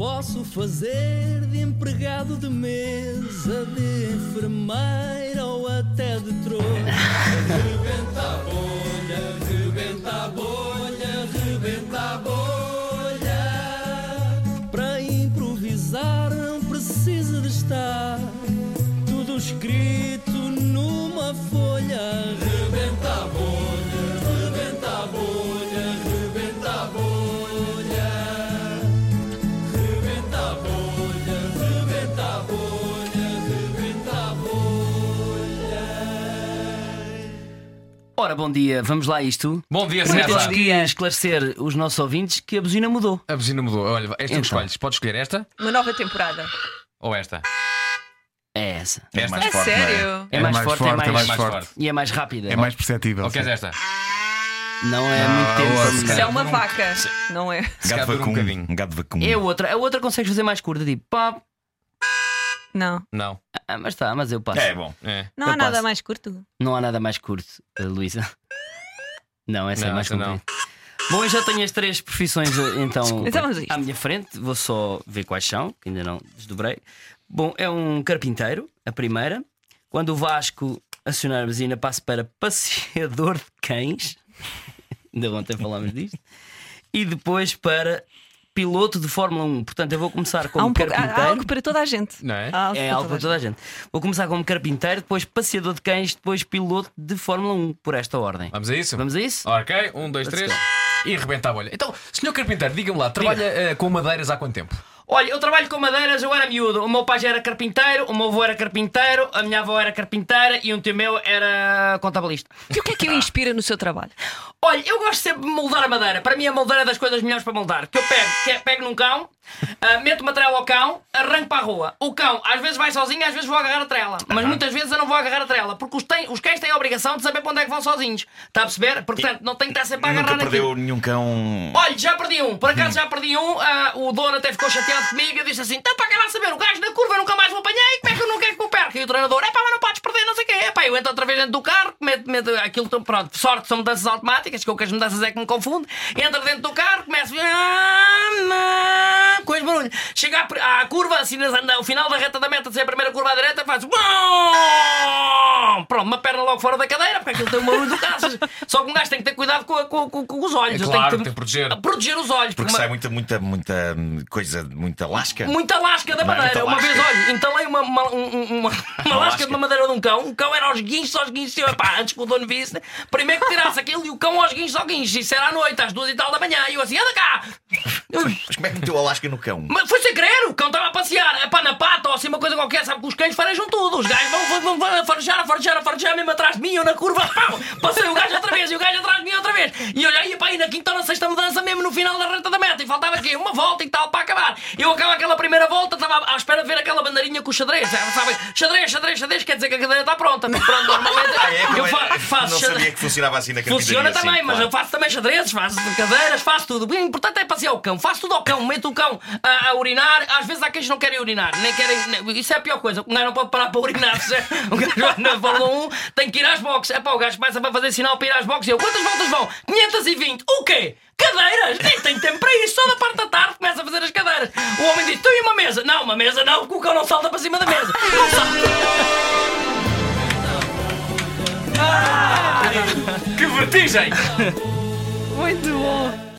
Posso fazer de empregado de mesa, de enfermeira ou até de trono. Rebenta a bolha, rebenta a bolha, rebenta a bolha. Para improvisar não precisa de estar tudo escrito Ora, bom dia, vamos lá a isto. Bom dia, Primeiro temos César. que esclarecer os nossos ouvintes que a buzina mudou. A buzina mudou. Olha, esta Então. escolhes. Podes escolher esta Uma nova temporada. ou esta? É essa. É Esta? mais É forte, não sério? É, mais, forte, é mais, forte. e é mais rápida. É mais perceptível. Ou queres sim. esta? Não é muito tempo outra. para Isso é uma vaca, não é? Calhar Gato dura um vacum. bocadinho. Um gato vacum. É outra. A outra consegues fazer mais curta, tipo pop. Não. Não. Ah, mas está, mas eu passo. É bom. É. Não Eu há nada passo. mais curto. Não há nada mais curto, eh, Luísa. Não, essa é Não, mais essa não. comprida. Bom, eu já tenho as três profissões eh, então Então vamos a isto. à minha frente. Vou só ver quais são, que ainda não desdobrei. Bom, é um carpinteiro, a primeira. Quando o Vasco acionar a buzina, passo para passeador de cães. ainda ontem falámos disto. E depois para piloto de Fórmula 1. Portanto, eu vou começar Há, como um pouco, há- carpinteiro. há algo para toda a gente. Não é? Há É algo para toda a gente. Vou começar como carpinteiro, depois passeador de cães, depois piloto de Fórmula 1, por esta ordem. Vamos a isso? Vamos a isso? Ok, um, dois, Let's três. go. E rebenta a bolha. Então, senhor carpinteiro, diga-me lá, trabalha eh, com madeiras há quanto tempo? Olha, eu trabalho com madeiras, eu era miúdo. O meu pai já era carpinteiro, o meu avô era carpinteiro, a minha avó era carpinteira e um tio meu era contabilista. E o que é que o inspira no seu trabalho? Olha, eu gosto sempre de moldar a madeira. Para mim, a moldeira é das coisas melhores para moldar. Que eu pego, que é- pego num cão, ah, meto material ao cão, arranco para a rua. O cão, às vezes vai sozinho, às vezes vou agarrar a trela. Mas muitas vezes eu não vou agarrar a trela, porque os, tem- os cães têm a obrigação de saber para onde é que vão sozinhos. Está a perceber? Portanto, não tem que estar sempre a agarrar Nunca naquilo. perdeu nenhum cão. Olha, já perdi um, por acaso já perdi um. ah, o dono até ficou chateado comigo e disse assim: então para cá lá saber, o gajo da curva nunca mais o apanhei, como é que eu não quero que o perca? E o treinador: é pá, mas não podes perder, não sei o quê. É pá, eu entro outra vez dentro do carro, meto, meto aquilo, pronto, sorte, são mudanças automáticas, que eu com as mudanças é que me confundo. Entro dentro do carro, começo. Chega à, à curva, assim, ao final da reta da meta, se é a primeira curva à direita, faz. Pronto, uma perna logo fora da cadeira, porque aquilo tem um barulho do caças. Só que um gajo tem que ter cuidado com, com- com- com os olhos. É claro, tem que proteger. proteger os olhos. Porque uma- sai muita, muita, muita hum, coisa, muita lasca. Muita lasca da é madeira. Uma vez, lasca. olha, entalei uma, uma, um- um- uma, uma lasca de uma madeira de um cão. O cão era aos guinchos, aos guinchos. Eu, epá, antes que o dono visse, primeiro que tirasse aquilo e o cão aos guinchos, aos guinchos. Isso era à noite, às duas e tal da manhã. E eu assim, anda cá! Mas como é que meteu a lasca no cão? mas foi sem querer, o cão estava a passear, epá, na pata ou assim uma coisa qualquer, sabe que os cães farejam tudo. Os gajos vão, vão, vão, vão a farejar, a farejar, a farejar, mesmo atrás de mim, eu na curva, pau! Passei o gajo outra vez e o gajo atrás de mim outra vez. E eu olhei, pá, e na quinta ou na sexta mudança, mesmo no final da reta da faltava aqui uma volta e tal para acabar. Eu acabo aquela primeira volta, estava à espera de ver aquela bandeirinha com o xadrez, sabe? Xadrez, xadrez, xadrez, quer dizer que a cadeira está pronta. Pronto, normalmente Ah, é? eu é? fa faço Não xadrez. sabia que funcionava assim na carpintaria. Funciona assim, também, mas claro. eu faço também xadrezes, faço cadeiras, faço tudo. O importante é passear o cão, faço tudo ao cão, meto o cão a, a urinar. Às vezes há quem não querem urinar, nem querem. Isso é a pior coisa. O gajo não pode parar para urinar. Se o gajo vai na Fórmula 1 tem que ir às boxes. É pá, o gajo começa a fazer sinal para ir às boxes. Eu, quantas voltas vão? 520. O quê? Cadeiras? Uma mesa? Não, o cão não salta para cima da mesa. Não salta. Que vertigem! Muito bom.